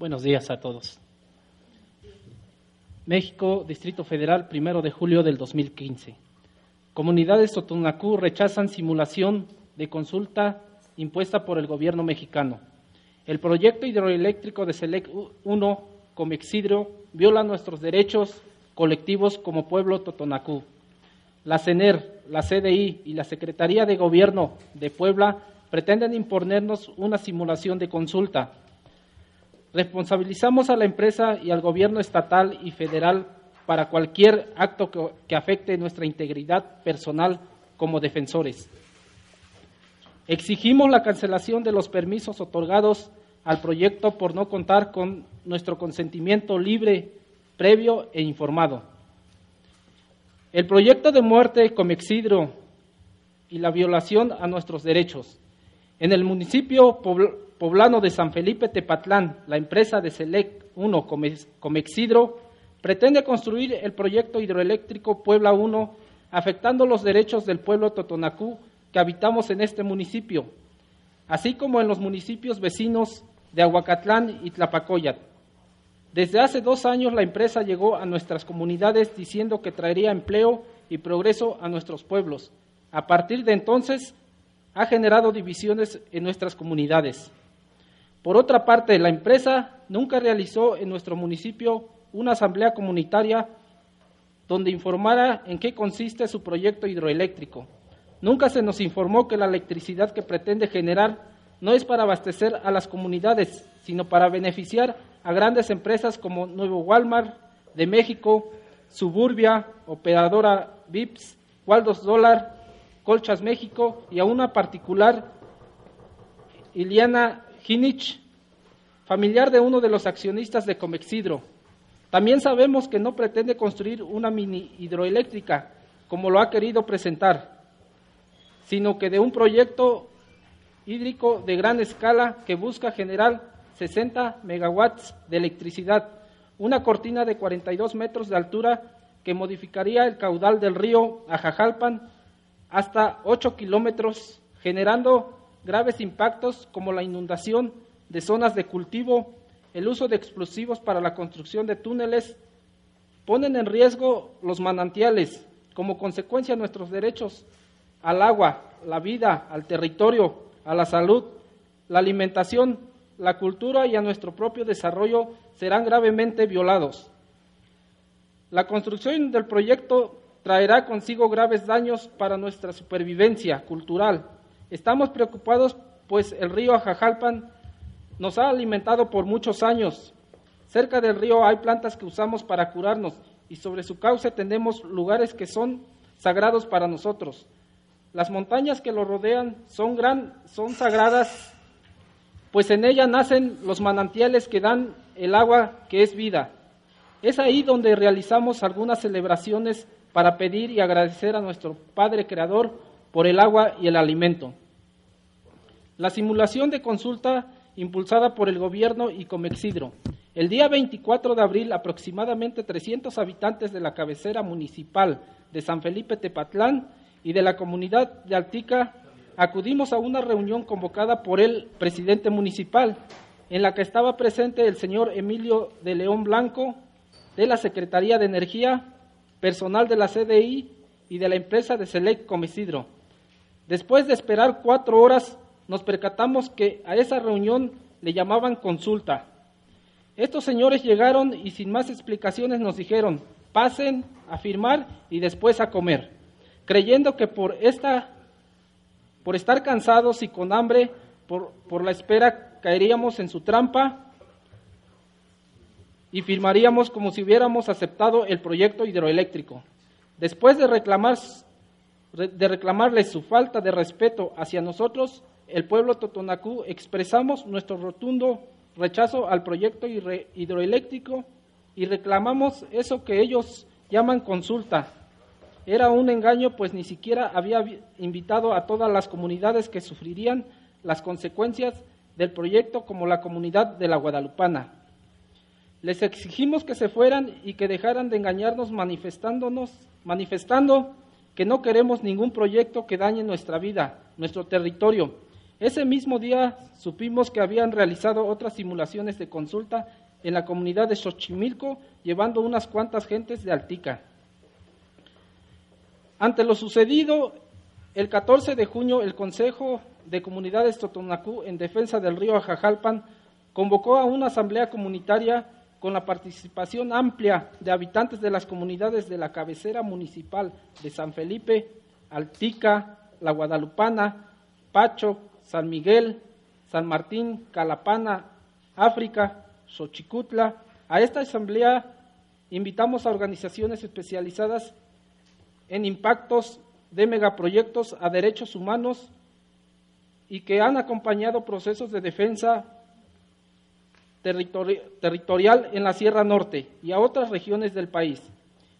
Buenos días a todos. México, Distrito Federal, primero de julio del 2015. Comunidades Sotonacú rechazan simulación de consulta impuesta por el gobierno mexicano. El proyecto hidroeléctrico de SELEC 1, Comexidro, viola nuestros derechos colectivos como pueblo Totonacú. La CENER, la CDI y la Secretaría de Gobierno de Puebla pretenden imponernos una simulación de consulta. Responsabilizamos a la empresa y al gobierno estatal y federal para cualquier acto que, afecte nuestra integridad personal como defensores. Exigimos la cancelación de los permisos otorgados al proyecto por no contar con nuestro consentimiento libre, previo e informado. El proyecto de muerte Comexidro y la violación a nuestros derechos. En el municipio poblano de San Felipe Tepatlán, la empresa de Select 1 Comexidro pretende construir el proyecto hidroeléctrico Puebla 1, afectando los derechos del pueblo Totonacú que habitamos en este municipio, así como en los municipios vecinos de Aguacatlán y Tlapacoyat. Desde hace dos años la empresa llegó a nuestras comunidades diciendo que traería empleo y progreso a nuestros pueblos. A partir de entonces ha generado divisiones en nuestras comunidades. Por otra parte, la empresa nunca realizó en nuestro municipio una asamblea comunitaria donde informara en qué consiste su proyecto hidroeléctrico. Nunca se nos informó que la electricidad que pretende generar no es para abastecer a las comunidades, sino para beneficiar a grandes empresas como Nuevo Walmart de México, Suburbia, Operadora VIPS, Waldos Dólar, Colchas México y a una particular, Iliana Ginich, familiar de uno de los accionistas de Comexidro. También sabemos que no pretende construir una mini hidroeléctrica, como lo ha querido presentar, sino que de un proyecto hídrico de gran escala que busca generar 60 megawatts de electricidad, una cortina de 42 metros de altura que modificaría el caudal del río Ajajalpan hasta 8 kilómetros, generando graves impactos como la inundación de zonas de cultivo, el uso de explosivos para la construcción de túneles, ponen en riesgo los manantiales, como consecuencia nuestros derechos al agua, la vida, al territorio, a la salud, la alimentación, la cultura y a nuestro propio desarrollo serán gravemente violados. La construcción del proyecto traerá consigo graves daños para nuestra supervivencia cultural. Estamos preocupados pues el río Ajajalpan nos ha alimentado por muchos años. Cerca del río hay plantas que usamos para curarnos y sobre su cauce tenemos lugares que son sagrados para nosotros. Las montañas que lo rodean son, gran, son sagradas, pues en ellas nacen los manantiales que dan el agua que es vida. Es ahí donde realizamos algunas celebraciones para pedir y agradecer a nuestro Padre Creador por el agua y el alimento. La simulación de consulta impulsada por el gobierno y Comexidro. El día 24 de abril, aproximadamente 300 habitantes de la cabecera municipal de San Felipe Tepatlán y de la comunidad de Altica acudimos a una reunión convocada por el presidente municipal, en la que estaba presente el señor Emilio de León Blanco, de la Secretaría de Energía, personal de la CDI y de la empresa de Select Comesidro. Después de esperar cuatro horas, nos percatamos que a esa reunión le llamaban consulta. Estos señores llegaron y sin más explicaciones nos dijeron, pasen a firmar y después a comer, creyendo que por esta por estar cansados y con hambre por, por la espera caeríamos en su trampa y firmaríamos como si hubiéramos aceptado el proyecto hidroeléctrico. Después de, reclamar, de reclamarles su falta de respeto hacia nosotros, el pueblo Totonacú expresamos nuestro rotundo rechazo al proyecto hidroeléctrico y reclamamos eso que ellos llaman consulta. Era un engaño, pues ni siquiera había invitado a todas las comunidades que sufrirían las consecuencias del proyecto, como la comunidad de la Guadalupana. Les exigimos que se fueran y que dejaran de engañarnos manifestándonos, manifestando que no queremos ningún proyecto que dañe nuestra vida, nuestro territorio, Ese mismo día supimos que habían realizado otras simulaciones de consulta en la comunidad de Xochimilco, llevando unas cuantas gentes de Altica. Ante lo sucedido, el 14 de junio, el Consejo de Comunidades Totonacú, en defensa del río Ajajalpan, convocó a una asamblea comunitaria con la participación amplia de habitantes de las comunidades de la cabecera municipal de San Felipe, Altica, La Guadalupana, Pacho, San Miguel, San Martín, Calapana, África, Xochicutla. A esta asamblea invitamos a organizaciones especializadas en impactos de megaproyectos a derechos humanos y que han acompañado procesos de defensa territorial en la Sierra Norte y a otras regiones del país.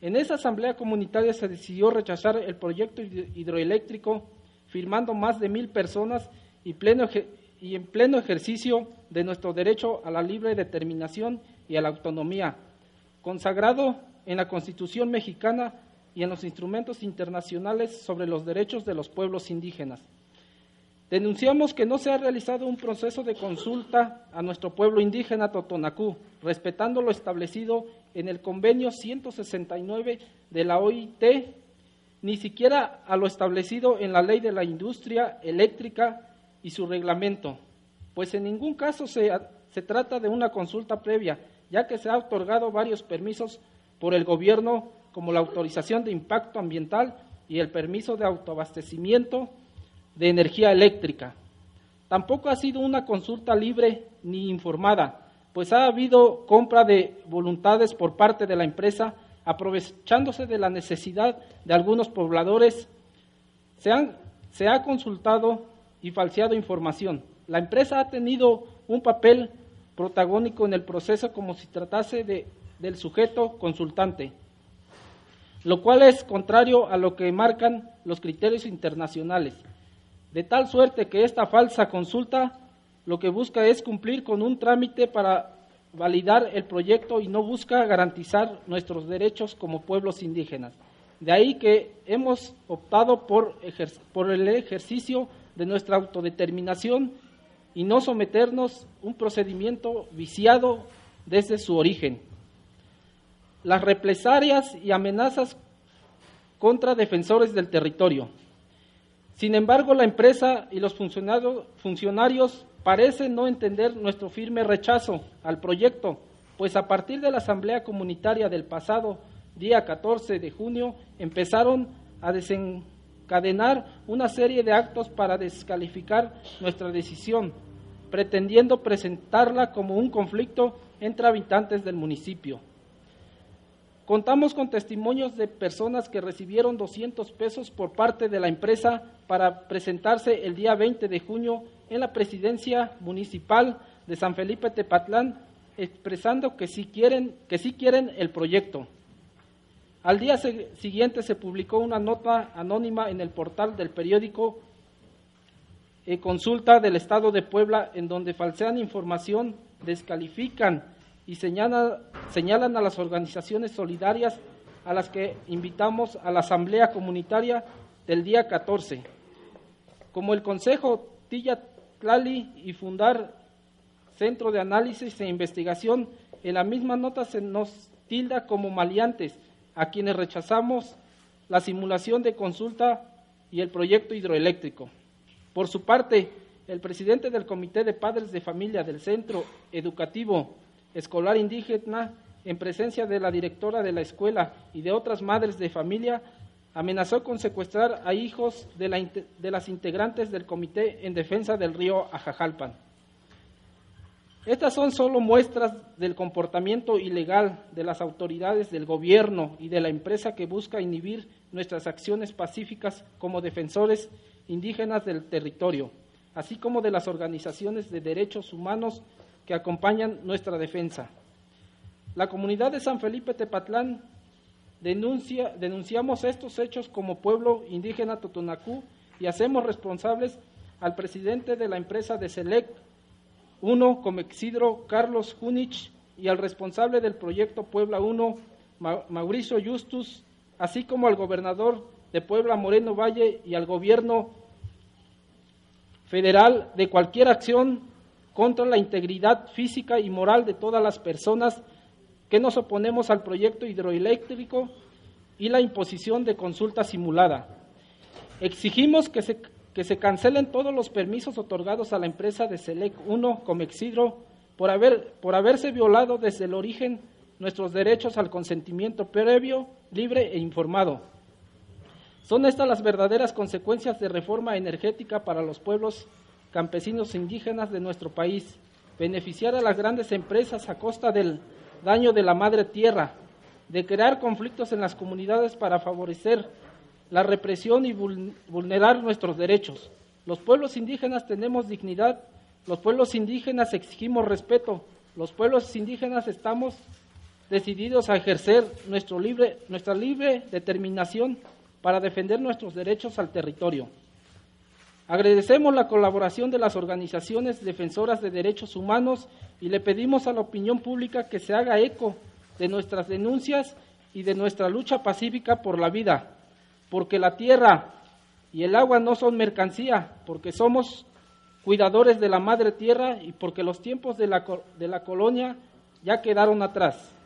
En esa asamblea comunitaria se decidió rechazar el proyecto hidroeléctrico, firmando más de mil personas y, en pleno ejercicio de nuestro derecho a la libre determinación y a la autonomía, consagrado en la Constitución mexicana y en los instrumentos internacionales sobre los derechos de los pueblos indígenas. Denunciamos que no se ha realizado un proceso de consulta a nuestro pueblo indígena Totonacú, respetando lo establecido en el convenio 169 de la OIT, ni siquiera a lo establecido en la ley de la industria eléctrica y su reglamento, pues en ningún caso se, se trata de una consulta previa, ya que se ha otorgado varios permisos por el gobierno, como la autorización de impacto ambiental y el permiso de autoabastecimiento de energía eléctrica. Tampoco ha sido una consulta libre ni informada, pues ha habido compra de voluntades por parte de la empresa, aprovechándose de la necesidad de algunos pobladores. Se, han, se ha consultado y falseado información. La empresa ha tenido un papel protagónico en el proceso como si tratase de, del sujeto consultante, lo cual es contrario a lo que marcan los criterios internacionales de tal suerte que esta falsa consulta lo que busca es cumplir con un trámite para validar el proyecto y no busca garantizar nuestros derechos como pueblos indígenas. De ahí que hemos optado por, por el ejercicio de nuestra autodeterminación y no someternos a un procedimiento viciado desde su origen. Las represalias y amenazas contra defensores del territorio. Sin embargo, la empresa y los funcionarios parecen no entender nuestro firme rechazo al proyecto, pues a partir de la Asamblea Comunitaria del pasado día 14 de junio empezaron a desencadenar una serie de actos para descalificar nuestra decisión, pretendiendo presentarla como un conflicto entre habitantes del municipio. Contamos con testimonios de personas que recibieron 200 pesos por parte de la empresa para presentarse el día 20 de junio en la presidencia municipal de San Felipe Tepatlán, expresando que sí quieren, que sí quieren el proyecto. Al día siguiente se publicó una nota anónima en el portal del periódico eh, Consulta del Estado de Puebla, en donde falsean información, descalifican y señalan a las organizaciones solidarias a las que invitamos a la Asamblea Comunitaria del día 14, como el Consejo Tilla Tlali y fundar Centro de Análisis e Investigación. En la misma nota se nos tilda como maleantes, a quienes rechazamos la simulación de consulta y el proyecto hidroeléctrico. Por su parte, el presidente del Comité de Padres de Familia del Centro Educativo escolar indígena, en presencia de la directora de la escuela y de otras madres de familia, amenazó con secuestrar a hijos de, las integrantes del Comité en Defensa del Río Ajajalpan. Estas son solo muestras del comportamiento ilegal de las autoridades del gobierno y de la empresa que busca inhibir nuestras acciones pacíficas como defensores indígenas del territorio, así como de las organizaciones de derechos humanos que acompañan nuestra defensa. La comunidad de San Felipe Tepatlán denuncia, denunciamos estos hechos como pueblo indígena Totonacú y hacemos responsables al presidente de la empresa de Select, uno Comexidro Carlos Junich y al responsable del proyecto Puebla 1 Mauricio Justus, así como al gobernador de Puebla Moreno Valle y al gobierno federal de cualquier acción contra la integridad física y moral de todas las personas que nos oponemos al proyecto hidroeléctrico y la imposición de consulta simulada. Exigimos que se, que se cancelen todos los permisos otorgados a la empresa de Selec 1 Comexidro por, haber, por haberse violado desde el origen nuestros derechos al consentimiento previo, libre e informado. Son estas las verdaderas consecuencias de reforma energética para los pueblos campesinos e indígenas de nuestro país, beneficiar a las grandes empresas a costa del daño de la madre tierra, de crear conflictos en las comunidades para favorecer la represión y vulnerar nuestros derechos. Los pueblos indígenas tenemos dignidad, los pueblos indígenas exigimos respeto, los pueblos indígenas estamos decididos a ejercer nuestro libre, nuestra libre determinación para defender nuestros derechos al territorio. Agradecemos la colaboración de las organizaciones defensoras de derechos humanos y le pedimos a la opinión pública que se haga eco de nuestras denuncias y de nuestra lucha pacífica por la vida, porque la tierra y el agua no son mercancía, porque somos cuidadores de la madre tierra y porque los tiempos de la, de la colonia ya quedaron atrás.